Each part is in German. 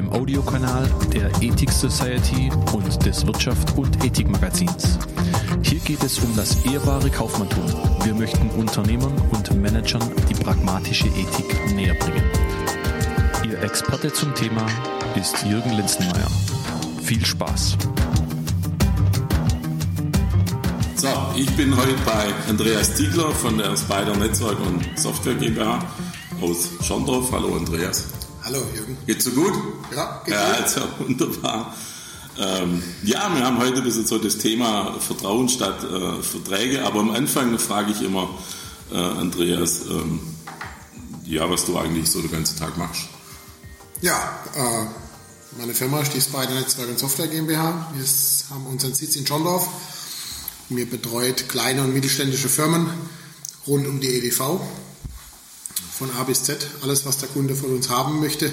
dem Audiokanal der Ethik Society und des Wirtschaft und Ethik Magazins. Hier geht es um das ehrbare Kaufmanntum. Wir möchten Unternehmern und Managern die pragmatische Ethik näher bringen. Ihr Experte zum Thema ist Jürgen Linzenmeier. Viel Spaß! So, ich bin heute bei Andreas Ziegler von der Spider Netzwerk und Software GmbH aus Schondorf. Hallo Andreas. Hallo Jürgen. Geht's so gut? Ja, geht Ja, also wunderbar. Ähm, ja, wir haben heute ein bisschen so das Thema Vertrauen statt äh, Verträge, aber am Anfang frage ich immer, äh, Andreas, ähm, ja, was du eigentlich so den ganzen Tag machst. Ja, äh, meine Firma ist die Spider Netzwerk und Software GmbH. Wir haben unseren Sitz in Schondorf. Mir betreut kleine und mittelständische Firmen rund um die EDV. Von A bis Z, alles was der Kunde von uns haben möchte.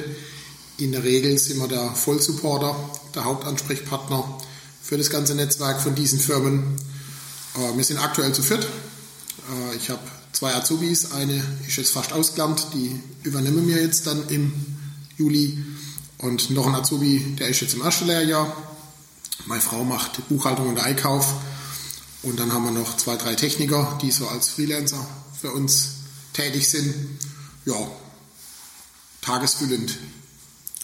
In der Regel sind wir der Vollsupporter, der Hauptansprechpartner für das ganze Netzwerk von diesen Firmen. Äh, wir sind aktuell zu viert. Äh, ich habe zwei Azubis, eine ist jetzt fast ausgelernt, die übernehmen wir jetzt dann im Juli. Und noch ein Azubi, der ist jetzt im ersten Lehrjahr. Meine Frau macht Buchhaltung und Einkauf. Und dann haben wir noch zwei, drei Techniker, die so als Freelancer für uns tätig sind. Ja, tagesfüllend,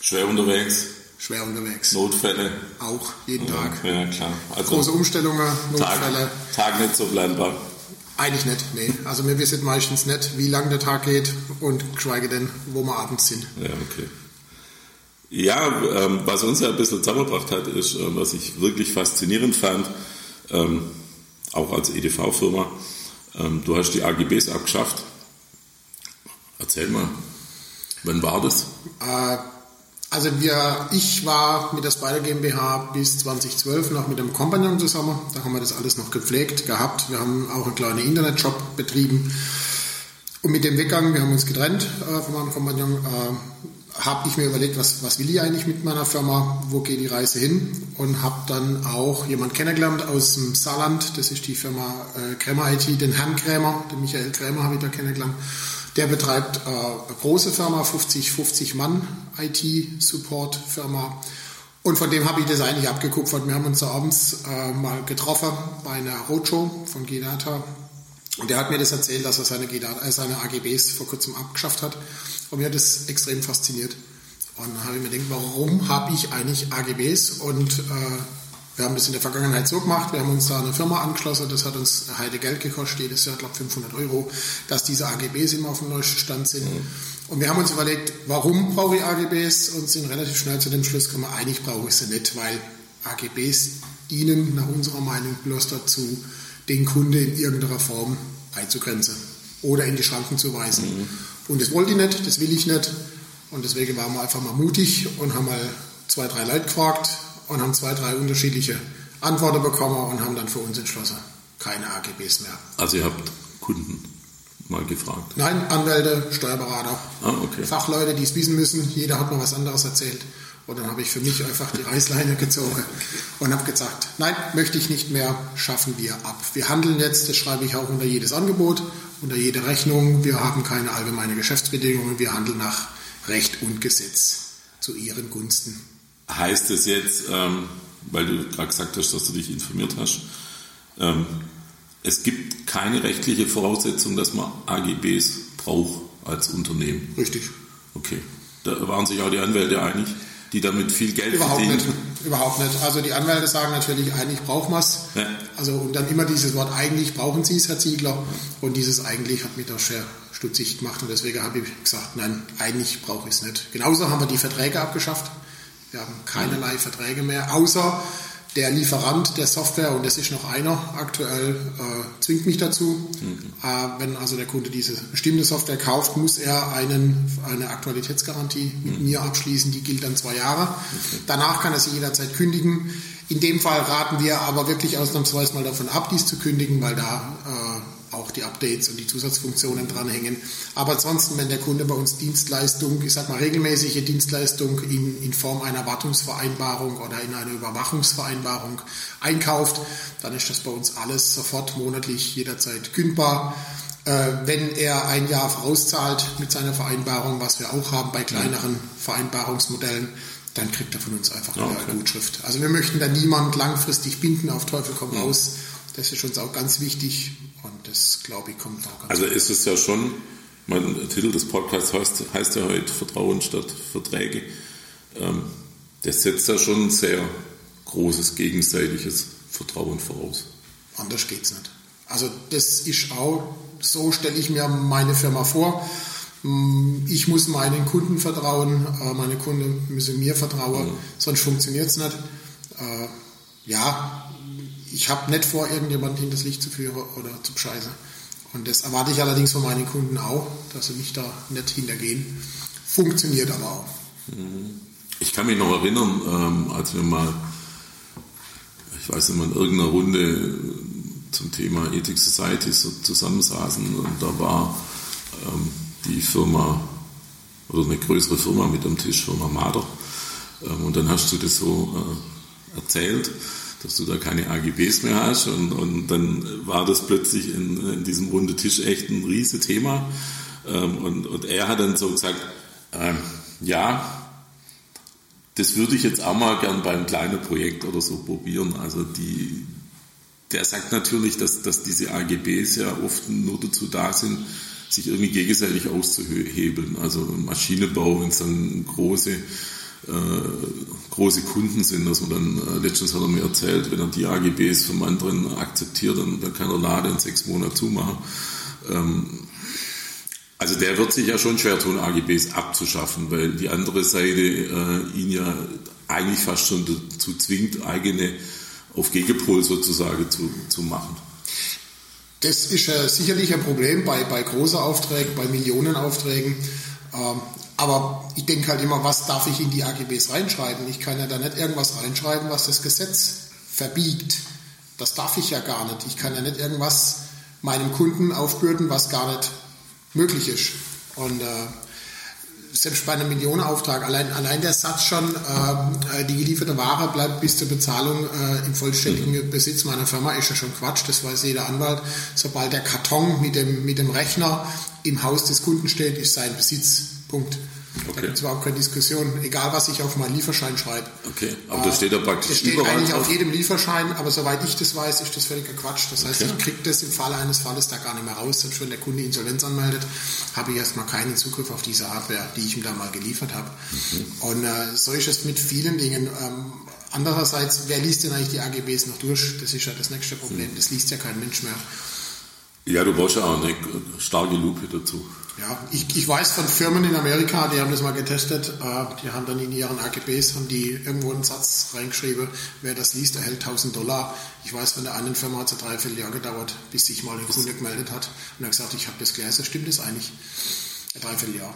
Schwer unterwegs, schwer unterwegs. Notfälle. Auch jeden Tag. Ja, klar. Also Große Umstellungen, Tag, Notfälle. Tag nicht so planbar. Eigentlich nicht, nee. Also wir wissen meistens nicht, wie lang der Tag geht und geschweige denn, wo wir abends sind. Ja, okay. Ja, ähm, was uns ja ein bisschen zusammengebracht hat, ist, ähm, was ich wirklich faszinierend fand, ähm, auch als EDV-Firma, ähm, du hast die AGBs abgeschafft. Erzähl mal, wann war das? Äh, also wir, ich war mit der Spider GmbH bis 2012 noch mit dem Compagnon zusammen. Da haben wir das alles noch gepflegt gehabt. Wir haben auch einen kleinen Internetshop betrieben. Und mit dem Weggang, wir haben uns getrennt äh, von meinem Kompagnon, äh, habe ich mir überlegt, was, was will ich eigentlich mit meiner Firma, wo geht die Reise hin und habe dann auch jemand kennengelernt aus dem Saarland, das ist die Firma äh, Krämer IT, den Herrn Krämer, den Michael Krämer habe ich da kennengelernt. Der betreibt äh, eine große Firma, 50, 50 Mann IT-Support-Firma. Und von dem habe ich das eigentlich abgekupfert. Wir haben uns abends äh, mal getroffen bei einer Roadshow von G-Data. Und der hat mir das erzählt, dass er seine, G-Data, äh, seine AGBs vor kurzem abgeschafft hat. Und mir hat das extrem fasziniert. Und dann habe ich mir gedacht, warum habe ich eigentlich AGBs? Und äh, wir haben das in der Vergangenheit so gemacht. Wir haben uns da eine Firma angeschlossen. Das hat uns eine Heide Geld gekostet. Jedes Jahr, glaube 500 Euro, dass diese AGBs immer auf dem neuesten Stand sind. Und wir haben uns überlegt, warum brauche ich AGBs? Und sind relativ schnell zu dem Schluss gekommen, eigentlich brauche ich sie nicht, weil AGBs dienen nach unserer Meinung bloß dazu, den Kunde in irgendeiner Form einzugrenzen oder in die Schranken zu weisen. Und das wollte ich nicht, das will ich nicht. Und deswegen waren wir einfach mal mutig und haben mal zwei, drei Leute gefragt und haben zwei, drei unterschiedliche Antworten bekommen und haben dann für uns entschlossen, keine AGBs mehr. Also ihr habt Kunden mal gefragt. Nein, Anwälte, Steuerberater, Ah, okay. Fachleute, die es wissen müssen. Jeder hat mir was anderes erzählt. Und dann habe ich für mich einfach die Reißleine gezogen und habe gesagt, nein, möchte ich nicht mehr, schaffen wir ab. Wir handeln jetzt, das schreibe ich auch unter jedes Angebot, unter jede Rechnung. Wir haben keine allgemeine Geschäftsbedingungen, wir handeln nach Recht und Gesetz zu ihren Gunsten. Heißt es jetzt, ähm, weil du gerade gesagt hast, dass du dich informiert hast, ähm, es gibt keine rechtliche Voraussetzung, dass man AGBs braucht als Unternehmen. Richtig. Okay. Da waren sich auch die Anwälte einig, die damit viel Geld Überhaupt verdienen. nicht. Überhaupt nicht. Also die Anwälte sagen natürlich, eigentlich braucht man es. Ja. Also und dann immer dieses Wort eigentlich brauchen Sie es, Herr Ziegler. Und dieses eigentlich hat mich da sehr stutzig gemacht und deswegen habe ich gesagt, nein, eigentlich brauche ich es nicht. Genauso haben wir die Verträge abgeschafft. Wir haben keinerlei Verträge mehr, außer der Lieferant der Software, und das ist noch einer aktuell, äh, zwingt mich dazu. Äh, wenn also der Kunde diese bestimmte Software kauft, muss er einen, eine Aktualitätsgarantie mit mir abschließen, die gilt dann zwei Jahre. Danach kann er sie jederzeit kündigen. In dem Fall raten wir aber wirklich ausnahmsweise mal davon ab, dies zu kündigen, weil da äh, auch die Updates und die Zusatzfunktionen dranhängen. Aber ansonsten, wenn der Kunde bei uns Dienstleistung, ich sag mal regelmäßige Dienstleistung in, in Form einer Wartungsvereinbarung oder in einer Überwachungsvereinbarung einkauft, dann ist das bei uns alles sofort monatlich jederzeit kündbar. Äh, wenn er ein Jahr vorauszahlt mit seiner Vereinbarung, was wir auch haben bei kleineren Vereinbarungsmodellen, dann kriegt er von uns einfach okay. eine Gutschrift. Also wir möchten da niemand langfristig binden, auf Teufel komm raus. Das ist uns auch ganz wichtig und das, glaube ich, kommt auch ganz Also ist es ja schon, mein Titel des Podcasts heißt, heißt ja heute Vertrauen statt Verträge. Ähm, das setzt ja schon ein sehr großes gegenseitiges Vertrauen voraus. Anders geht es nicht. Also das ist auch so stelle ich mir meine Firma vor. Mm, ich muss meinen Kunden vertrauen, äh, meine Kunden müssen mir vertrauen, mhm. sonst funktioniert es nicht. Äh, ja, ich habe nicht vor, irgendjemanden in das Licht zu führen oder zu bescheißen. Und das erwarte ich allerdings von meinen Kunden auch, dass sie mich da nicht hintergehen. Funktioniert aber auch. Ich kann mich noch erinnern, ähm, als wir mal, ich weiß nicht mal, in irgendeiner Runde zum Thema Ethic Society so zusammensaßen und da war ähm, die Firma oder eine größere Firma mit am Tisch, Firma Mader. Ähm, und dann hast du das so äh, erzählt, dass du da keine AGBs mehr hast und, und dann war das plötzlich in, in diesem runde Tisch echt ein riese Thema. Ähm, und, und er hat dann so gesagt, ähm, ja, das würde ich jetzt auch mal gern beim kleinen Projekt oder so probieren. Also die, der sagt natürlich, dass, dass diese AGBs ja oft nur dazu da sind, sich irgendwie gegenseitig auszuhebeln. Also Maschinenbau, wenn es dann große, große Kunden sind, dass man dann, äh, letztens hat er mir erzählt, wenn er die AGBs vom anderen akzeptiert, dann, dann kann er Laden in sechs Monaten zumachen. Ähm, also der wird sich ja schon schwer tun, AGBs abzuschaffen, weil die andere Seite äh, ihn ja eigentlich fast schon dazu zwingt, eigene auf Gegenpol sozusagen zu, zu machen. Das ist äh, sicherlich ein Problem bei, bei großen Aufträgen, bei Millionenaufträgen. Ähm, aber ich denke halt immer, was darf ich in die AGBs reinschreiben? Ich kann ja da nicht irgendwas reinschreiben, was das Gesetz verbiegt. Das darf ich ja gar nicht. Ich kann ja nicht irgendwas meinem Kunden aufbürden, was gar nicht möglich ist. Und äh, selbst bei einem Millionenauftrag, allein, allein der Satz schon, äh, die gelieferte Ware bleibt bis zur Bezahlung äh, im vollständigen mhm. Besitz meiner Firma, ist ja schon Quatsch, das weiß jeder Anwalt. Sobald der Karton mit dem, mit dem Rechner im Haus des Kunden steht, ist sein Besitz. Punkt. Okay. Da gibt es überhaupt keine Diskussion, egal was ich auf meinen Lieferschein schreibe. Okay, aber äh, da steht ja praktisch Das steht eigentlich drauf. auf jedem Lieferschein, aber soweit ich das weiß, ist das völliger Quatsch. Das heißt, okay. ich kriege das im Falle eines Falles da gar nicht mehr raus. Selbst wenn der Kunde Insolvenz anmeldet, habe ich erstmal keinen Zugriff auf diese Hardware, die ich ihm da mal geliefert habe. Mhm. Und äh, so ist es mit vielen Dingen. Ähm, andererseits, wer liest denn eigentlich die AGBs noch durch? Das ist ja das nächste Problem. Mhm. Das liest ja kein Mensch mehr. Ja, du brauchst ja auch eine starke Lupe dazu. Ja, ich, ich weiß von Firmen in Amerika, die haben das mal getestet, äh, die haben dann in ihren AGBs haben die irgendwo einen Satz reingeschrieben, wer das liest, erhält 1000 Dollar. Ich weiß, von der einen Firma hat es drei, vier Jahre gedauert, bis sich mal ein Kunde gemeldet hat und hat gesagt, ich habe das gelesen, stimmt das eigentlich? Drei, vier Jahre.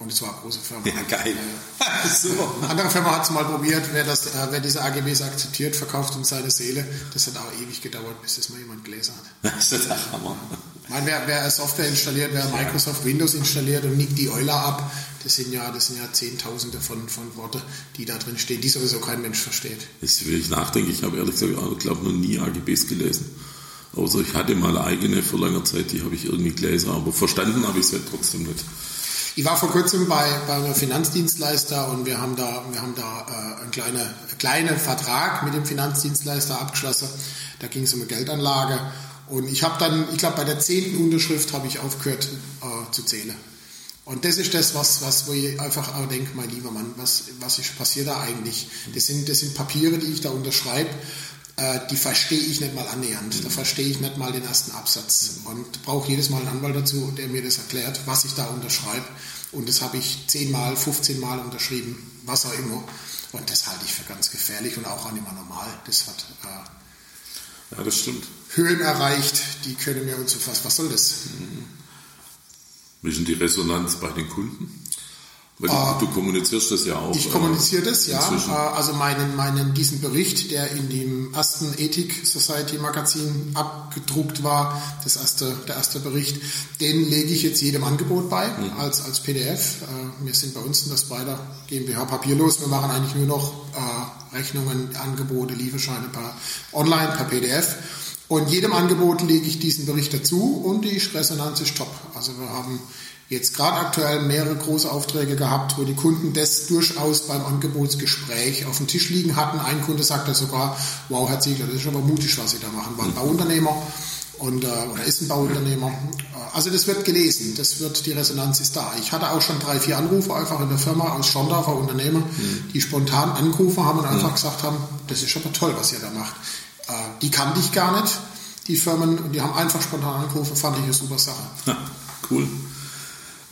Und es war eine große Firma. Ja, geil. Super. Eine andere Firma hat es mal probiert, wer, das, äh, wer diese AGBs akzeptiert, verkauft um seine Seele. Das hat auch ewig gedauert, bis das mal jemand gelesen hat. Das ist der Hammer. Ich meine, wer, wer Software installiert, wer Microsoft Windows installiert und nickt die Euler ab, das sind ja, das sind ja Zehntausende von, von Worte, die da drin stehen, die sowieso kein Mensch versteht. Jetzt will ich nachdenken, ich habe ehrlich gesagt, ich glaube noch nie AGBs gelesen. Außer ich hatte mal eigene vor langer Zeit, die habe ich irgendwie gelesen, aber verstanden habe ich es halt trotzdem nicht. Ich war vor kurzem bei, bei einem Finanzdienstleister und wir haben da, wir haben da äh, einen kleinen kleine Vertrag mit dem Finanzdienstleister abgeschlossen. Da ging es um eine Geldanlage. Und ich habe dann, ich glaube, bei der zehnten Unterschrift habe ich aufgehört äh, zu zählen. Und das ist das, was, was wo ich einfach auch denke, mein lieber Mann, was, was ist, passiert da eigentlich? Das sind, das sind Papiere, die ich da unterschreibe die verstehe ich nicht mal annähernd. Da verstehe ich nicht mal den ersten Absatz und brauche jedes Mal einen Anwalt dazu, der mir das erklärt, was ich da unterschreibe. Und das habe ich zehnmal, 15 Mal unterschrieben, was auch immer. Und das halte ich für ganz gefährlich und auch nicht mehr normal. Das hat äh, ja, das stimmt. Höhen erreicht, die können wir uns so fast. Was soll das? Wie ist denn die Resonanz bei den Kunden? Weil du, äh, du, kommunizierst das ja auch. Ich kommuniziere das, ja. Inzwischen. Äh, also meinen, meinen, diesen Bericht, der in dem ersten Ethik Society Magazin abgedruckt war, das erste, der erste Bericht, den lege ich jetzt jedem Angebot bei, mhm. als, als PDF. Äh, wir sind bei uns in der Spider GmbH papierlos. Wir machen eigentlich nur noch Rechnungen, Angebote, Lieferscheine per online, per PDF. Und jedem Angebot lege ich diesen Bericht dazu und die Resonanz ist top. Also wir haben jetzt gerade aktuell mehrere große Aufträge gehabt, wo die Kunden das durchaus beim Angebotsgespräch auf dem Tisch liegen hatten. Ein Kunde sagte sogar, wow, Herr Ziegler, das ist aber mutig, was Sie da machen. War ein Bauunternehmer und, äh, oder ist ein Bauunternehmer. Also das wird gelesen, das wird, die Resonanz ist da. Ich hatte auch schon drei, vier Anrufe einfach in der Firma aus Schondorfer Unternehmer, mhm. die spontan angerufen haben und einfach mhm. gesagt haben, das ist aber toll, was ihr da macht. Äh, die kannte ich gar nicht, die Firmen, und die haben einfach spontan angerufen, fand ich eine super Sache. Ja, cool.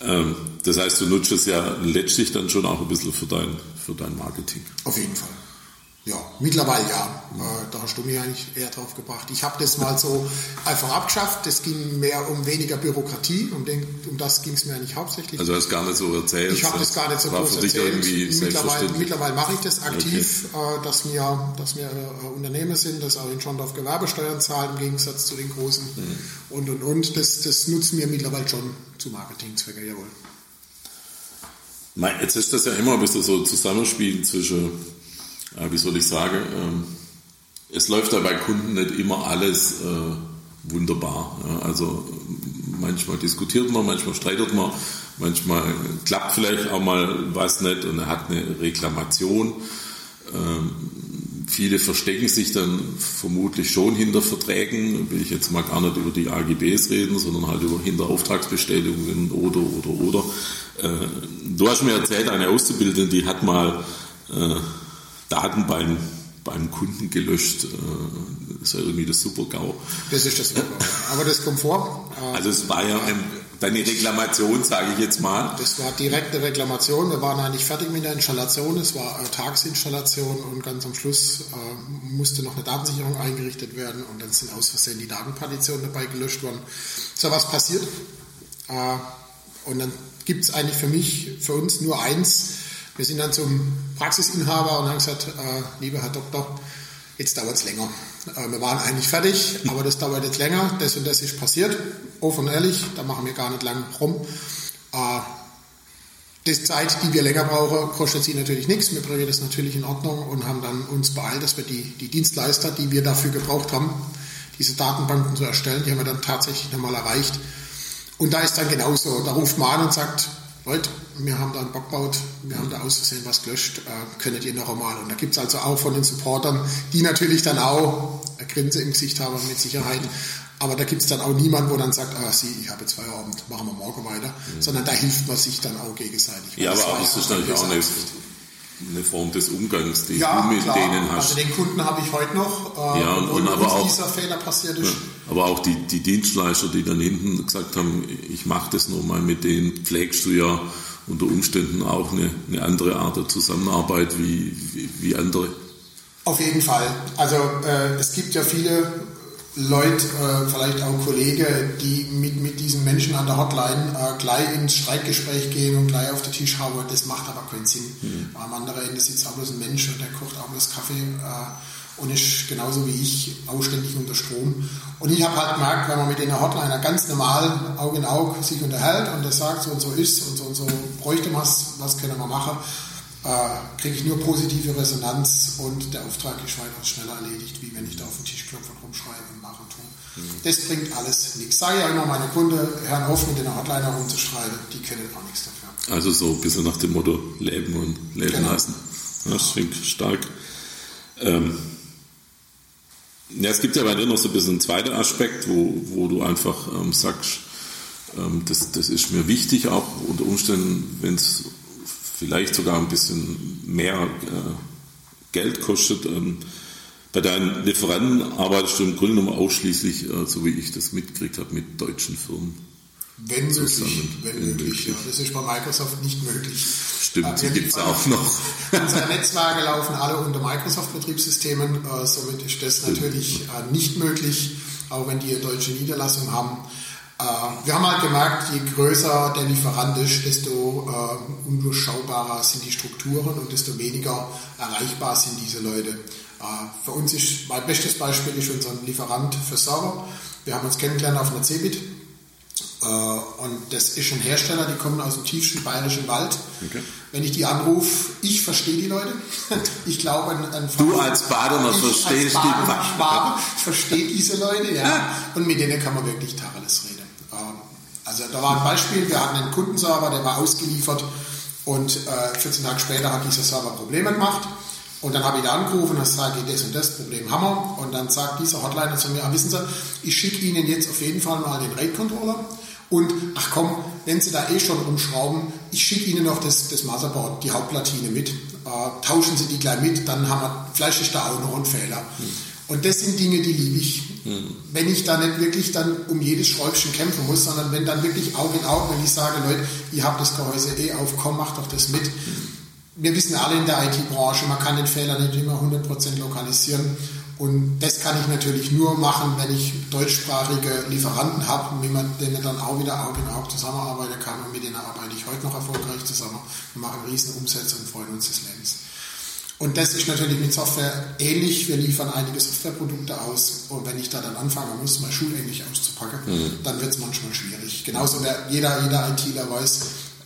Ähm, das heißt, du nutzt es ja letztlich dann schon auch ein bisschen für dein, für dein Marketing. Auf jeden Fall. Ja, mittlerweile ja. Äh, da hast du mich eigentlich eher drauf gebracht. Ich habe das mal so einfach abgeschafft. Es ging mehr um weniger Bürokratie. Um, den, um das ging es mir eigentlich hauptsächlich. Also hast gar nicht so erzählt? Ich habe das gar nicht so groß erzählt. Mittlerweile, mittlerweile mache ich das aktiv, okay. Äh, dass wir, dass wir äh, Unternehmen sind, dass auch in Schondorf Gewerbesteuern zahlen im Gegensatz zu den großen. Mhm. Und, und, und. Das, das nutzen wir mittlerweile schon zu Marketingzwecken, jawohl. Jetzt ist das ja immer ein bisschen so Zusammenspiel zwischen äh, wie soll ich sagen, äh, es läuft ja bei Kunden nicht immer alles äh, wunderbar. Ja. Also manchmal diskutiert man, manchmal streitet man, manchmal klappt vielleicht auch mal was nicht und er hat eine Reklamation. Ähm, viele verstecken sich dann vermutlich schon hinter Verträgen, will ich jetzt mal gar nicht über die AGBs reden, sondern halt über hinter Auftragsbestätigungen oder, oder, oder. Äh, du hast mir erzählt, eine Auszubildende, die hat mal äh, Daten beim, beim Kunden gelöscht. Das äh, ist irgendwie das Super-GAU. Das ist das Super-GAU. Aber das kommt vor. Also es war ja ein, deine Reklamation, sage ich jetzt mal. Das war direkte Reklamation. Wir waren eigentlich fertig mit der Installation. Es war eine Tagsinstallation und ganz am Schluss äh, musste noch eine Datensicherung eingerichtet werden und dann sind aus Versehen die Datenpartitionen dabei gelöscht worden. So was passiert. Äh, und dann gibt es eigentlich für mich, für uns nur eins, wir sind dann zum Praxisinhaber und haben gesagt, äh, lieber Herr Doktor, jetzt dauert es länger. Äh, wir waren eigentlich fertig, aber das dauert jetzt länger. Das und das ist passiert. Offen und ehrlich, da machen wir gar nicht lang rum. Äh, die Zeit, die wir länger brauchen, kostet sie natürlich nichts. Wir bringen das natürlich in Ordnung und haben dann uns beeilt, dass wir die, die Dienstleister, die wir dafür gebraucht haben, diese Datenbanken zu erstellen, die haben wir dann tatsächlich nochmal erreicht. Und da ist dann genauso. Da ruft man an und sagt, Leute, wir haben da einen Bock gebaut, wir haben da aus Versehen was gelöscht, äh, könntet ihr noch einmal. Und da gibt es also auch von den Supportern, die natürlich dann auch eine Grinse im Gesicht haben mit Sicherheit. Aber da gibt es dann auch niemanden, wo dann sagt, ah, Sie, ich habe jetzt Feierabend, machen wir morgen weiter. Mhm. Sondern da hilft man sich dann auch gegenseitig. Ja, aber auch, das ist natürlich auch eine, eine Form des Umgangs, die ja, du mit klar. denen hast. Also den Kunden habe ich heute noch, äh, ja, und, und aber auch, dieser Fehler passiert ist. Ja, aber auch die, die Dienstleister, die dann hinten gesagt haben, ich mache das nur mal mit denen, pflegst du ja unter Umständen auch eine, eine andere Art der Zusammenarbeit wie, wie, wie andere. Auf jeden Fall. Also äh, es gibt ja viele Leute, äh, vielleicht auch Kollegen, die mit, mit diesen Menschen an der Hotline äh, gleich ins Streitgespräch gehen und gleich auf den Tisch hauen. Das macht aber keinen Sinn. Mhm. Am anderen Ende sitzt auch bloß ein Mensch und der kocht auch bloß Kaffee äh, und ist genauso wie ich ausständig unter Strom. Und ich habe halt gemerkt, wenn man mit einer Hotline ganz normal Auge in Auge sich unterhält und der sagt, so und so ist und so und so bräuchte man was, was können wir machen, äh, kriege ich nur positive Resonanz und der Auftrag ist weitaus schneller erledigt, wie wenn ich da auf den Tisch klopfe und rumschreibe und mache und tue. Mhm. Das bringt alles nichts. Sage ja immer meine Kunden, hören auf mit den Hotline herumzuschreiben, die kennen auch nichts dafür. Also so ein bisschen nach dem Motto leben und leben genau. lassen. Das klingt stark. Ähm, ja, es gibt ja bei dir noch so ein bisschen einen zweiten Aspekt, wo, wo du einfach ähm, sagst, ähm, das, das ist mir wichtig, auch unter Umständen, wenn es vielleicht sogar ein bisschen mehr äh, Geld kostet. Ähm, bei deinen Lieferanten arbeitest du im Grunde genommen ausschließlich, äh, so wie ich das mitgekriegt habe, mit deutschen Firmen. Wenn möglich, wenn möglich, ja. Das ist bei Microsoft nicht möglich. Stimmt, die gibt es auch noch. Unsere Netzwerke laufen alle unter Microsoft-Betriebssystemen, äh, somit ist das natürlich äh, nicht möglich, auch wenn die eine deutsche Niederlassung haben. Äh, wir haben halt gemerkt, je größer der Lieferant ist, desto äh, undurchschaubarer sind die Strukturen und desto weniger erreichbar sind diese Leute. Äh, für uns ist, mein bestes Beispiel ist unser Lieferant für Server. Wir haben uns kennengelernt auf einer Cebit. Äh, und das ist ein Hersteller, die kommen aus dem tiefsten bayerischen Wald. Okay. Wenn ich die anrufe, ich verstehe die Leute. Ich glaube, ein, ein Du als Badener verstehst als Badener, die verstehe diese Leute, ja. Und mit denen kann man wirklich Tacheles reden. Also da war ein Beispiel, wir hatten einen Kundenserver, der war ausgeliefert und äh, 14 Tage später hat dieser Server Probleme gemacht. Und dann habe ich da angerufen und sage, das und das Problem haben wir. Und dann sagt dieser Hotline zu mir, ah, wissen Sie, ich schicke Ihnen jetzt auf jeden Fall mal den RAID-Controller. Und ach komm, wenn Sie da eh schon rumschrauben, ich schicke Ihnen noch das, das Motherboard, die Hauptplatine mit. Äh, tauschen Sie die gleich mit, dann haben wir, vielleicht ist da auch noch ein Fehler. Hm. Und das sind Dinge, die liebe ich. Mhm. Wenn ich da nicht wirklich dann um jedes Schräubchen kämpfen muss, sondern wenn dann wirklich Auge in Auge, wenn ich sage, Leute, ihr habt das Gehäuse eh auf, komm, macht doch das mit. Mhm. Wir wissen alle in der IT-Branche, man kann den Fehler nicht immer 100% lokalisieren. Und das kann ich natürlich nur machen, wenn ich deutschsprachige Lieferanten habe, mit denen dann auch wieder Auge in Auge zusammenarbeiten kann. Und mit denen arbeite ich heute noch erfolgreich zusammen. Wir machen riesen Umsätze und freuen uns des Lebens. Und das ist natürlich mit Software ähnlich. Wir liefern einige Softwareprodukte aus. Und wenn ich da dann anfangen muss, mal Schulenglisch auszupacken, mhm. dann wird es manchmal schwierig. Genauso wer, jeder, jeder ITler weiß,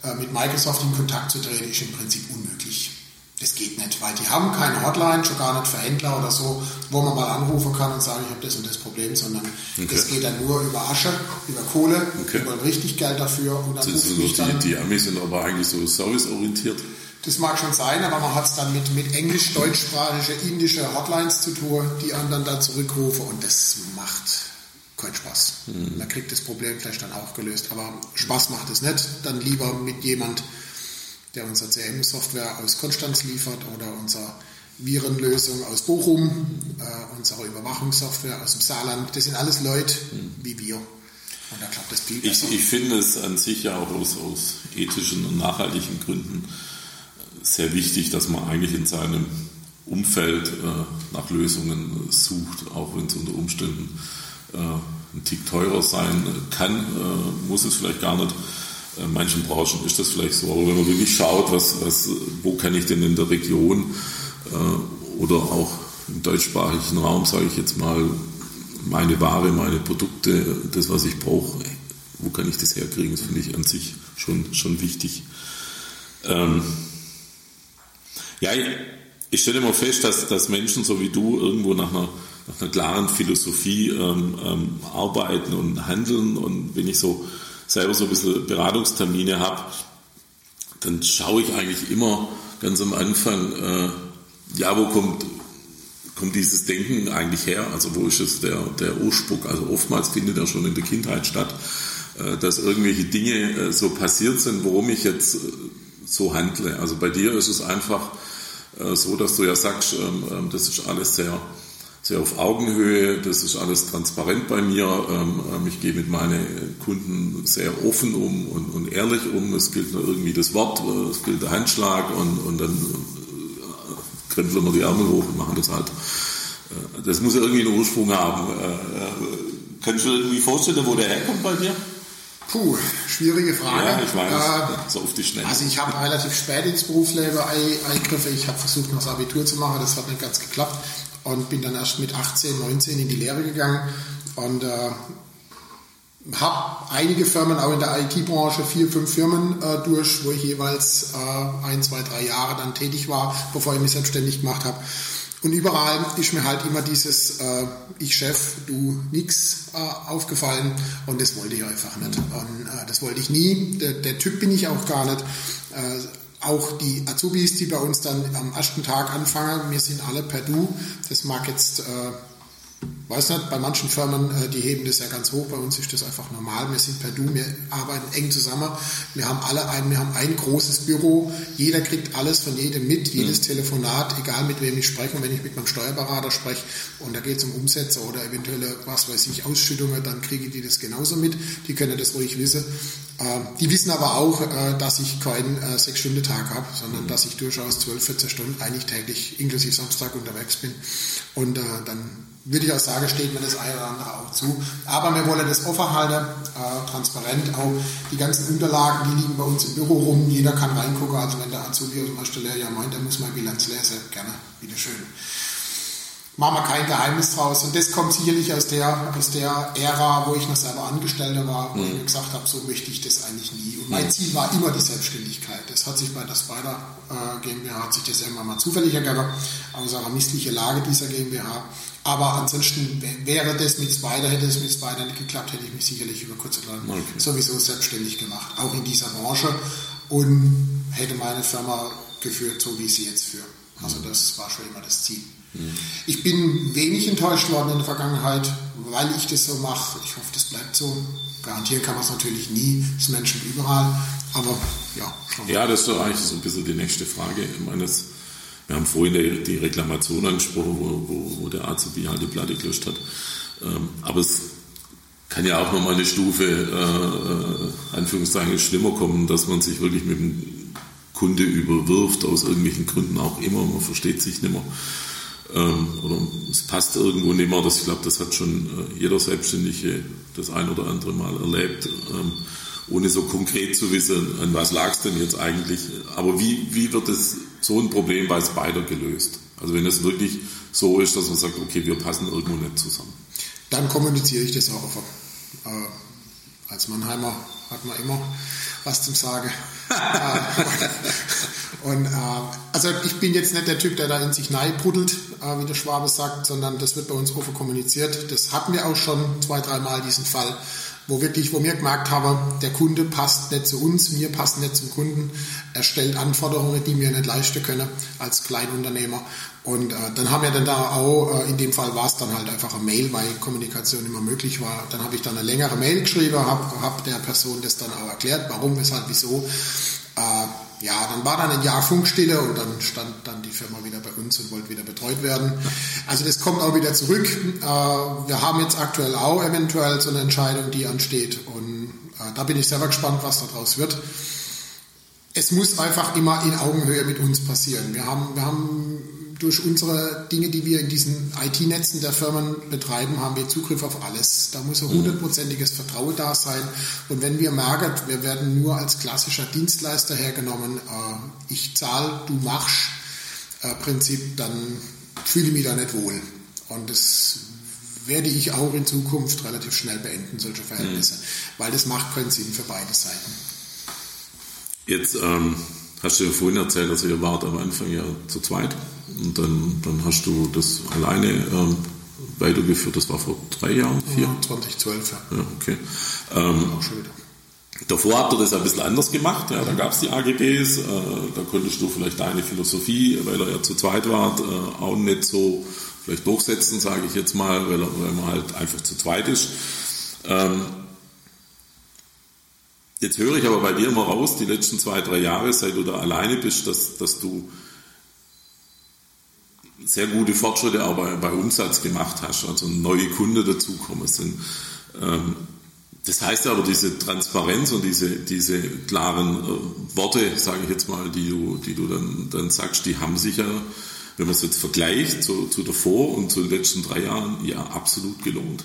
äh, mit Microsoft in Kontakt zu treten, ist im Prinzip unmöglich. Das geht nicht, weil die haben keine Hotline, schon gar nicht für Händler oder so, wo man mal anrufen kann und sagen, ich habe das und das Problem, sondern okay. das geht dann nur über Asche, über Kohle, okay. über richtig Geld dafür. Und dann das sind die, die Amis sind aber eigentlich so serviceorientiert. Das mag schon sein, aber man hat es dann mit, mit englisch, deutschsprachige, indische Hotlines zu tun, die anderen da zurückrufen und das macht keinen Spaß. Mhm. Man kriegt das Problem vielleicht dann auch gelöst, aber Spaß macht es nicht. Dann lieber mit jemand, der unsere CM-Software aus Konstanz liefert oder unsere Virenlösung aus Bochum, äh, unsere Überwachungssoftware aus dem Saarland. Das sind alles Leute mhm. wie wir. Und da klappt das viel besser. Ich, ich finde es an sich ja auch aus, aus ethischen und nachhaltigen Gründen sehr wichtig, dass man eigentlich in seinem Umfeld äh, nach Lösungen sucht, auch wenn es unter Umständen äh, ein Tick teurer sein kann, äh, muss es vielleicht gar nicht. In manchen Branchen ist das vielleicht so, aber wenn man wirklich schaut, was, was, wo kann ich denn in der Region äh, oder auch im deutschsprachigen Raum, sage ich jetzt mal, meine Ware, meine Produkte, das, was ich brauche, wo kann ich das herkriegen, das finde ich an sich schon, schon wichtig. Ähm, ja, ich stelle immer fest, dass, dass Menschen so wie du irgendwo nach einer, nach einer klaren Philosophie ähm, ähm, arbeiten und handeln. Und wenn ich so selber so ein bisschen Beratungstermine habe, dann schaue ich eigentlich immer ganz am Anfang, äh, ja, wo kommt, kommt dieses Denken eigentlich her? Also wo ist es der, der Ursprung? Also oftmals findet er schon in der Kindheit statt, äh, dass irgendwelche Dinge äh, so passiert sind, warum ich jetzt äh, so handle. Also bei dir ist es einfach äh, so, dass du ja sagst, ähm, ähm, das ist alles sehr, sehr auf Augenhöhe, das ist alles transparent bei mir. Ähm, ich gehe mit meinen Kunden sehr offen um und, ehrlich um. Es gilt nur irgendwie das Wort, äh, es gilt der Handschlag und, und dann äh, krempeln wir die Ärmel hoch und machen das halt. Das muss ja irgendwie einen Ursprung haben. Kannst du dir irgendwie vorstellen, wo der herkommt bei dir? Puh, schwierige Frage. Ja, ich weiß, äh, so auf die Schnelle. Also ich habe relativ spät ins Berufsleben eingriffen. Ich habe versucht, noch das Abitur zu machen, das hat nicht ganz geklappt und bin dann erst mit 18, 19 in die Lehre gegangen und äh, habe einige Firmen, auch in der IT-Branche, vier, fünf Firmen äh, durch, wo ich jeweils äh, ein, zwei, drei Jahre dann tätig war, bevor ich mich selbstständig gemacht habe. Und überall ist mir halt immer dieses äh, Ich Chef, du nix äh, aufgefallen und das wollte ich einfach nicht. Und, äh, das wollte ich nie. Der, der, Typ bin ich auch gar nicht. Auch die Azubis, die bei uns dann am ersten Tag anfangen, wir sind alle per Du. Das mag jetzt äh, weiß nicht, bei manchen Firmen, äh, die heben das ja ganz hoch, bei uns ist das einfach normal. Wir sind per Du, wir arbeiten eng zusammen. Wir haben alle ein, wir haben ein großes Büro. Jeder kriegt alles von jedem mit, jedes mhm. Telefonat, egal mit wem ich spreche. Und wenn ich mit meinem Steuerberater spreche und da geht es um Umsätze oder eventuelle, was weiß ich, Ausschüttungen, dann kriege die das genauso mit. Die können das ruhig wissen. Äh, die wissen aber auch, äh, dass ich keinen Sechs-Stunden-Tag habe, sondern mhm. dass ich durchaus 12, 14 Stunden eigentlich täglich inklusive Samstag unterwegs bin. Und dann würde ich auch sagen, steht mir das eine oder andere auch zu. Aber wir wollen das offen halten, äh, transparent auch. Die ganzen Unterlagen, die liegen bei uns im Büro rum, jeder kann reingucken. Also wenn der Azubi dem ersten Lehrjahr meint, der muss mal Bilanz lesen, gerne, bitteschön machen wir kein Geheimnis draus. Und das kommt sicherlich aus der, aus der Ära, wo ich noch selber Angestellter war, wo mhm. ich gesagt habe, so möchte ich das eigentlich nie. Und mein mhm. Ziel war immer die Selbstständigkeit. Das hat sich bei der Spider äh, GmbH, hat sich das irgendwann mal zufällig ergeben, aus einer misslichen Lage dieser GmbH. Aber ansonsten wäre das mit Spider, hätte es mit Spider nicht geklappt, hätte ich mich sicherlich über kurze Zeit okay. sowieso selbstständig gemacht, auch in dieser Branche und hätte meine Firma geführt, so wie ich sie jetzt führe. Also mhm. das war schon immer das Ziel. Ich bin wenig enttäuscht worden in der Vergangenheit, weil ich das so mache. Ich hoffe, das bleibt so. Garantieren kann man es natürlich nie, es Menschen überall, aber ja. Ja, das ist doch eigentlich so ein bisschen die nächste Frage. Ich meine, das, wir haben vorhin die Reklamation angesprochen, wo, wo, wo der Azubi halt die Platte gelöscht hat. Ähm, aber es kann ja auch nochmal eine Stufe, äh, Anführungszeichen, schlimmer kommen, dass man sich wirklich mit dem Kunde überwirft, aus irgendwelchen Gründen auch immer, man versteht sich nicht mehr ähm, oder es passt irgendwo nicht mehr. Das, ich glaube, das hat schon äh, jeder Selbstständige das ein oder andere Mal erlebt, ähm, ohne so konkret zu wissen, an was lag es denn jetzt eigentlich. Aber wie, wie wird es so ein Problem bei Spider gelöst? Also wenn es wirklich so ist, dass man sagt, okay, wir passen irgendwo nicht zusammen. Dann kommuniziere ich das auch offen. Äh, als Mannheimer hat man immer was zum Sagen. und äh, also ich bin jetzt nicht der Typ, der da in sich neipuddelt, äh, wie der Schwabe sagt, sondern das wird bei uns offen kommuniziert. Das hatten wir auch schon zwei, dreimal diesen Fall, wo wirklich, wo wir gemerkt haben, der Kunde passt nicht zu uns, wir passen nicht zum Kunden. Er stellt Anforderungen, die wir nicht leisten können als Kleinunternehmer. Und äh, dann haben wir dann da auch, äh, in dem Fall war es dann halt einfach eine Mail, weil Kommunikation immer möglich war. Dann habe ich dann eine längere Mail geschrieben, habe hab der Person das dann auch erklärt, warum, weshalb, wieso. Äh, ja, dann war dann ein Jahr Funkstille und dann stand dann die Firma wieder bei uns und wollte wieder betreut werden. Also das kommt auch wieder zurück. Äh, wir haben jetzt aktuell auch eventuell so eine Entscheidung, die ansteht und äh, da bin ich selber gespannt, was daraus wird es muss einfach immer in Augenhöhe mit uns passieren. Wir haben, wir haben durch unsere Dinge, die wir in diesen IT-Netzen der Firmen betreiben, haben wir Zugriff auf alles. Da muss ein mhm. hundertprozentiges Vertrauen da sein. Und wenn wir merken, wir werden nur als klassischer Dienstleister hergenommen, äh, ich zahle, du machst, äh, Prinzip, dann fühle ich mich da nicht wohl. Und das werde ich auch in Zukunft relativ schnell beenden, solche Verhältnisse, mhm. weil das macht keinen Sinn für beide Seiten. Jetzt ähm, hast du ja vorhin erzählt, dass ihr wart am Anfang ja zu zweit. Und dann, dann hast du das alleine ähm, weitergeführt. Das war vor drei Jahren, vier? Ja, 2012, ja. ja okay. Ähm, auch schon wieder. Davor habt ihr das ein bisschen anders gemacht. Ja, da gab es die AGBs, äh, da konntest du vielleicht deine Philosophie, weil ihr ja zu zweit wart, äh, auch nicht so vielleicht durchsetzen, sage ich jetzt mal, weil, weil man halt einfach zu zweit ist. Ähm, jetzt höre ich aber bei dir immer raus, die letzten zwei, drei Jahre, seit du da alleine bist, dass, dass du sehr gute Fortschritte auch bei, bei Umsatz gemacht hast, also neue Kunden dazukommen sind. Ähm, das heißt aber, diese Transparenz und diese, diese klaren äh, Worte, sage ich jetzt mal, die du, die du dann, dann sagst, die haben sich ja, wenn man es jetzt vergleicht zu, zu davor und zu den letzten drei Jahren, ja absolut gelohnt.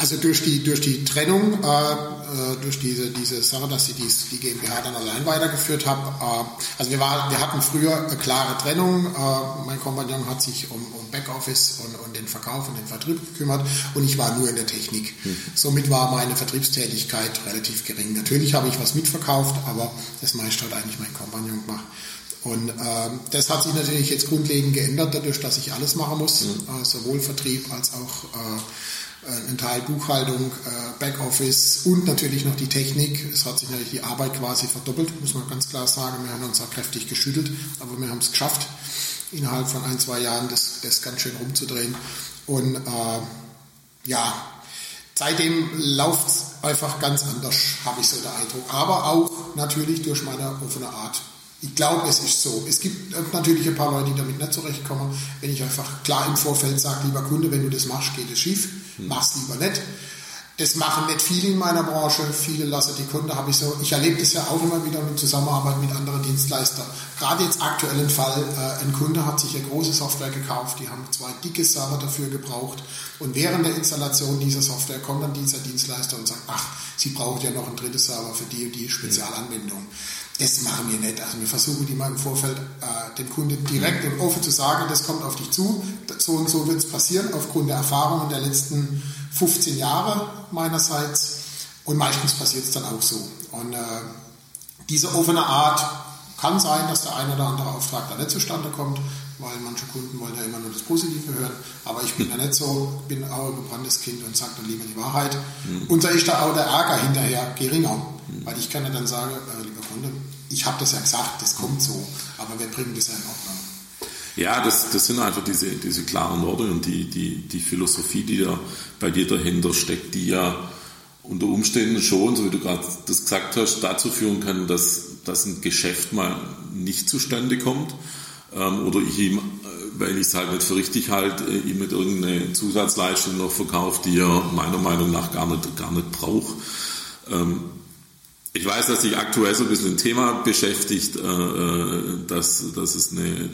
Also durch die, durch die Trennung, äh, äh, durch diese, diese Sache, dass sie dies, die GmbH dann allein weitergeführt hat. Äh, also wir, war, wir hatten früher eine klare Trennung. Äh, mein Kompagnon hat sich um, um Backoffice und, und den Verkauf und den Vertrieb gekümmert und ich war nur in der Technik. Mhm. Somit war meine Vertriebstätigkeit relativ gering. Natürlich habe ich was mitverkauft, aber das meiste hat eigentlich mein Kompagnon gemacht. Und äh, das hat sich natürlich jetzt grundlegend geändert, dadurch, dass ich alles machen muss, mhm. äh, sowohl Vertrieb als auch äh, äh, ein Teil Buchhaltung, äh, Backoffice und natürlich noch die Technik. Es hat sich natürlich die Arbeit quasi verdoppelt, muss man ganz klar sagen. Wir haben uns auch kräftig geschüttelt, aber wir haben es geschafft, innerhalb von ein, zwei Jahren das, das ganz schön rumzudrehen. Und äh, ja, seitdem läuft es einfach ganz anders, habe ich so den Eindruck. Aber auch natürlich durch meine offene Art. Ich glaube, es ist so. Es gibt natürlich ein paar Leute, die damit nicht zurechtkommen. Wenn ich einfach klar im Vorfeld sage, lieber Kunde, wenn du das machst, geht es schief, mach's lieber nicht. Das machen nicht viele in meiner Branche. Viele lassen die Kunden, habe ich so. Ich erlebe das ja auch immer wieder mit Zusammenarbeit mit anderen Dienstleistern. Gerade jetzt aktuellen Fall, äh, ein Kunde hat sich eine große Software gekauft, die haben zwei dicke Server dafür gebraucht. Und während der Installation dieser Software kommt dann dieser Dienstleister und sagt, ach, Sie brauchen ja noch einen dritten Server für die und die Spezialanwendung. Das machen wir nicht. Also wir versuchen die mal im Vorfeld äh, dem Kunden direkt und offen zu sagen, das kommt auf dich zu, so und so wird es passieren, aufgrund der Erfahrungen der letzten 15 Jahre meinerseits. Und meistens passiert es dann auch so. Und äh, diese offene Art kann sein, dass der ein oder andere Auftrag da nicht zustande kommt, weil manche Kunden wollen ja immer nur das Positive hören. Aber ich bin da nicht so, bin auch ein gebranntes Kind und sage dann lieber die Wahrheit. Mhm. Und da ist da auch der Ärger hinterher geringer, mhm. weil ich kann ja dann sagen, äh, lieber Kunde, ich habe das ja gesagt, das kommt so, aber wir bringen das ja in Ordnung. Ja, das, das sind einfach diese, diese klaren Worte und die, die, die Philosophie, die da bei dir dahinter steckt, die ja unter Umständen schon, so wie du gerade das gesagt hast, dazu führen kann, dass, dass ein Geschäft mal nicht zustande kommt ähm, oder ich ihm, äh, weil ich es halt nicht für richtig halte, äh, ihm mit irgendeine Zusatzleistung noch verkauft, die er meiner Meinung nach gar nicht, gar nicht braucht. Ähm, ich weiß, dass sich aktuell so ein bisschen ein Thema beschäftigt, äh, äh, dass, dass es eine,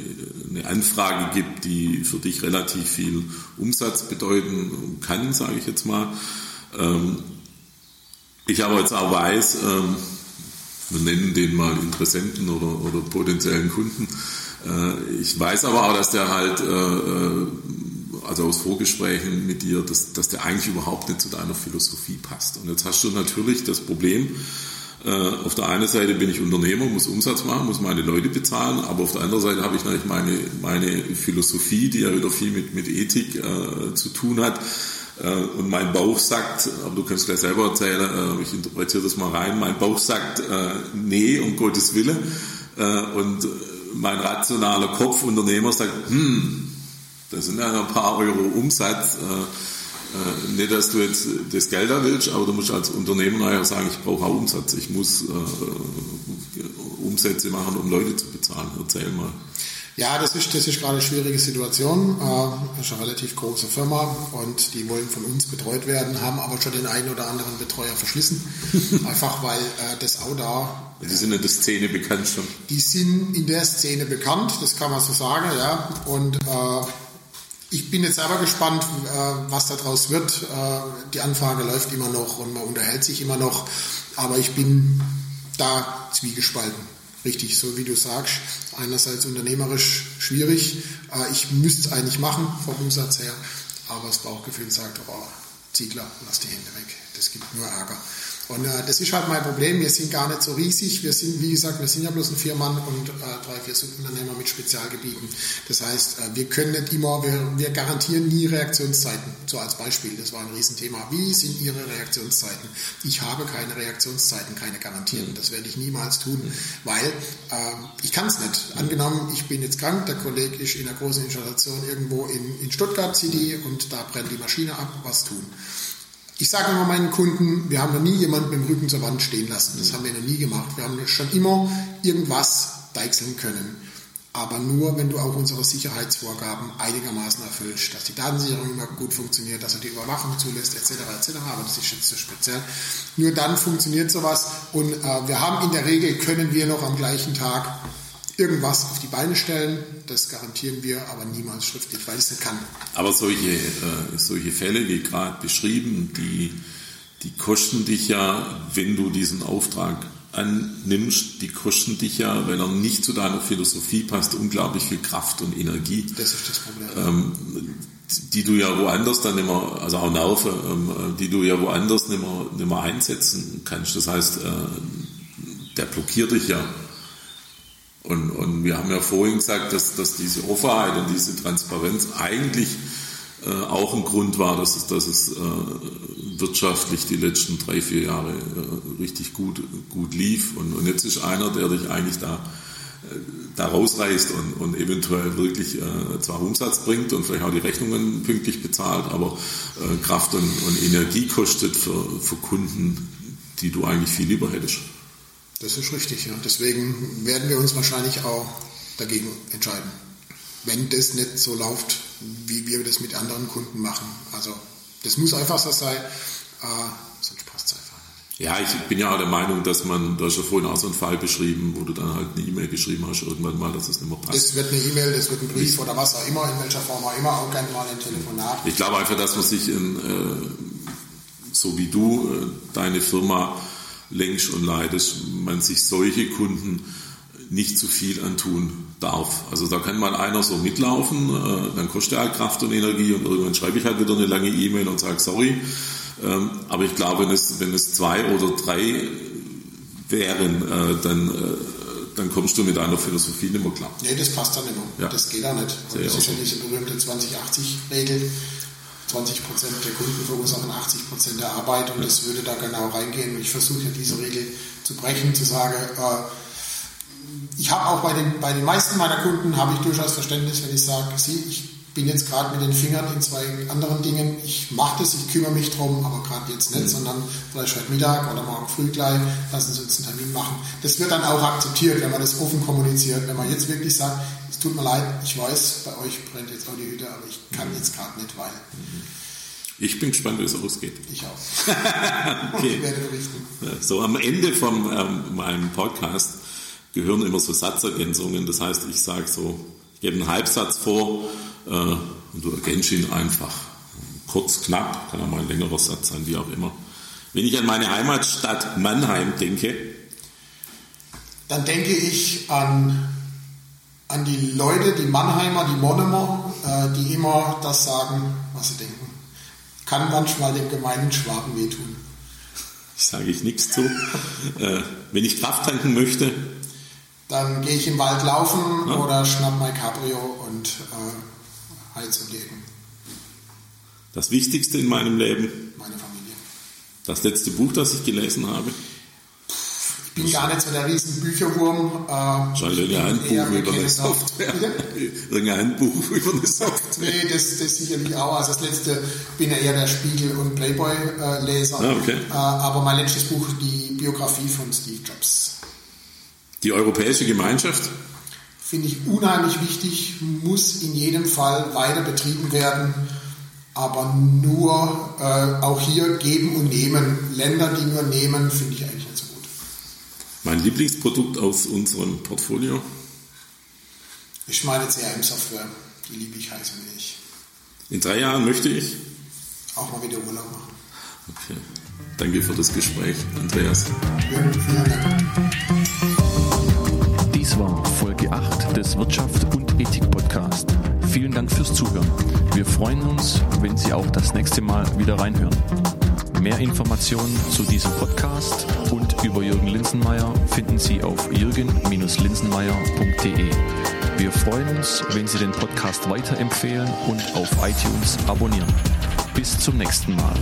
eine Anfrage gibt, die für dich relativ viel Umsatz bedeuten kann, sage ich jetzt mal. Ähm, ich aber jetzt auch weiß, ähm, wir nennen den mal Interessenten oder, oder potenziellen Kunden. Äh, ich weiß aber auch, dass der halt, also aus Vorgesprächen mit dir, dass, dass der eigentlich überhaupt nicht zu deiner Philosophie passt. Und jetzt hast du natürlich das Problem, auf der einen Seite bin ich Unternehmer, muss Umsatz machen, muss meine Leute bezahlen, aber auf der anderen Seite habe ich natürlich meine, meine Philosophie, die ja wieder viel mit, mit Ethik äh, zu tun hat. Äh, und mein Bauch sagt, aber du kannst gleich selber erzählen, äh, ich interpretiere das mal rein, mein Bauch sagt, äh, nee, um Gottes Willen. Äh, und mein rationaler Kopf, Unternehmer, sagt, hm, das sind ja ein paar Euro Umsatz. Äh, nicht, dass du jetzt das Geld da willst, aber du musst als Unternehmer nachher sagen, ich brauche auch Umsatz. Ich muss äh, Umsätze machen, um Leute zu bezahlen. Erzähl mal. Ja, das ist, das ist gerade eine schwierige Situation. Äh, das ist eine relativ große Firma und die wollen von uns betreut werden, haben aber schon den einen oder anderen Betreuer verschlissen. Einfach weil äh, das auch da. Die sind in der Szene bekannt schon. Die sind in der Szene bekannt, das kann man so sagen, ja. Und äh, ich bin jetzt selber gespannt, äh, was daraus wird. Äh, die Anfrage läuft immer noch und man unterhält sich immer noch, aber ich bin da zwiegespalten. Richtig, so wie du sagst, einerseits unternehmerisch schwierig. Äh, ich müsste es eigentlich machen vom Umsatz her, aber das Bauchgefühl sagt, oh, Ziegler, lass die Hände weg. Das gibt nur Ärger. Und äh, das ist halt mein Problem. Wir sind gar nicht so riesig. Wir sind, wie gesagt, wir sind ja bloß ein Viermann und äh, drei, vier Subunternehmer mit Spezialgebieten. Das heißt, äh, wir können nicht immer, wir, wir garantieren nie Reaktionszeiten. So als Beispiel, das war ein Riesenthema. Wie sind Ihre Reaktionszeiten? Ich habe keine Reaktionszeiten, keine Garantien. Das werde ich niemals tun, weil äh, ich kann es nicht. Angenommen, ich bin jetzt krank, der Kollege ist in einer großen Installation irgendwo in, in Stuttgart City und da brennt die Maschine ab, was tun? Ich sage immer meinen Kunden, wir haben noch nie jemanden mit dem Rücken zur Wand stehen lassen. Das haben wir noch nie gemacht. Wir haben schon immer irgendwas deichseln können. Aber nur, wenn du auch unsere Sicherheitsvorgaben einigermaßen erfüllst, dass die Datensicherung immer gut funktioniert, dass er die Überwachung zulässt, etc. etc. Aber das ist jetzt so speziell. Nur dann funktioniert sowas. Und äh, wir haben in der Regel, können wir noch am gleichen Tag irgendwas auf die Beine stellen. Das garantieren wir aber niemals schriftlich, weil es nicht kann. Aber solche, äh, solche Fälle wie gerade beschrieben, die, die kosten dich ja, wenn du diesen Auftrag annimmst, die kosten dich ja, wenn er nicht zu deiner Philosophie passt, unglaublich viel Kraft und Energie. Das ist das Problem. Ähm, die du ja woanders dann immer, also auch Nerven, ähm, die du ja woanders nicht mehr, nicht mehr einsetzen kannst. Das heißt, äh, der blockiert dich ja und, und wir haben ja vorhin gesagt, dass, dass diese Offenheit und diese Transparenz eigentlich äh, auch ein Grund war, dass es, dass es äh, wirtschaftlich die letzten drei, vier Jahre äh, richtig gut, gut lief. Und, und jetzt ist einer, der dich eigentlich da, äh, da rausreißt und, und eventuell wirklich äh, zwar Umsatz bringt und vielleicht auch die Rechnungen pünktlich bezahlt, aber äh, Kraft und, und Energie kostet für, für Kunden, die du eigentlich viel lieber hättest. Das ist richtig, ja. Deswegen werden wir uns wahrscheinlich auch dagegen entscheiden. Wenn das nicht so läuft, wie wir das mit anderen Kunden machen. Also das muss einfach so sein. Äh, sonst passt es einfach nicht. Ja, ich bin ja auch der Meinung, dass man, du hast ja vorhin auch so einen Fall beschrieben, wo du dann halt eine E-Mail geschrieben hast, irgendwann mal, dass es nicht mehr passt. Das wird eine E-Mail, das wird ein Brief oder was auch immer, in welcher Form auch immer, auch gerne mal ein Telefonat. Ich glaube einfach, dass man sich in, äh, so wie du äh, deine Firma längst und leidest, man sich solche Kunden nicht zu viel antun darf. Also da kann mal einer so mitlaufen, äh, dann kostet er halt Kraft und Energie und irgendwann schreibe ich halt wieder eine lange E-Mail und sage sorry. Ähm, aber ich glaube, wenn es, wenn es zwei oder drei wären, äh, dann, äh, dann kommst du mit einer Philosophie nicht mehr klar. Nee, das passt dann immer. Ja. Das geht auch nicht. Sehe das ist ja diese berühmte 20-80-Regel. 20 Prozent der Kunden verursachen 80 Prozent der Arbeit und das würde da genau reingehen. Ich versuche diese Regel zu brechen, zu sagen, äh, ich habe auch bei den, bei den meisten meiner Kunden habe ich durchaus Verständnis, wenn ich sage, ich bin jetzt gerade mit den Fingern in zwei anderen Dingen, ich mache das, ich kümmere mich drum, aber gerade jetzt nicht, sondern vielleicht heute Mittag oder morgen früh gleich, lassen Sie uns einen Termin machen. Das wird dann auch akzeptiert, wenn man das offen kommuniziert, wenn man jetzt wirklich sagt, es tut mir leid, ich weiß, bei euch brennt jetzt auch die Hütte, aber ich kann jetzt gerade nicht, weil Ich bin gespannt, wie es ausgeht. ich auch. Und ich werde berichten. So am Ende von ähm, meinem Podcast gehören immer so Satzergänzungen. Das heißt, ich sage so, ich einen Halbsatz vor äh, und du ergänzt ihn einfach. Kurz, knapp, kann auch mal ein längerer Satz sein, wie auch immer. Wenn ich an meine Heimatstadt Mannheim denke, dann denke ich an, an die Leute, die Mannheimer, die Monomer, äh, die immer das sagen, was sie denken. Kann manchmal dem gemeinen Schwaben wehtun. sage ich nichts zu. äh, wenn ich Kraft tanken möchte, Dann gehe ich im Wald laufen oder schnapp mein Cabrio und äh, heiz die Ecken. das Wichtigste in meinem Leben, Meine Familie. das letzte Buch, das ich gelesen habe, Ich bin gar nicht so der riesen Bücherwurm. Äh, Handbuch eher über eine Software. Irgendein Handbuch über eine Software. Nee, das, das sicherlich auch. Also das letzte bin ja eher der Spiegel- und Playboy-Leser. Ah, okay. Äh, aber mein letztes Buch, die Biografie von Steve Jobs. Die Europäische Gemeinschaft, Finde ich unheimlich wichtig, muss in jedem Fall weiter betrieben werden, aber nur äh, auch hier geben und nehmen. Länder, die nur nehmen, finde ich eigentlich nicht so gut. mein Lieblingsprodukt aus unserem Portfolio. Ich meine CRM-Software, die liebe ich heiß und ich. In drei Jahren möchte ich. Auch mal wieder Urlaub machen. Okay. Danke für das Gespräch, Andreas. Vielen, vielen Dank. War Folge 8 des Wirtschaft und Ethik Podcast. Vielen Dank fürs Zuhören. Wir freuen uns, wenn Sie auch das nächste Mal wieder reinhören. Mehr Informationen zu diesem Podcast und über Jürgen Linsenmeier finden Sie auf jürgen-linsenmeier.de. Wir freuen uns, wenn Sie den Podcast weiterempfehlen und auf iTunes abonnieren. Bis zum nächsten Mal.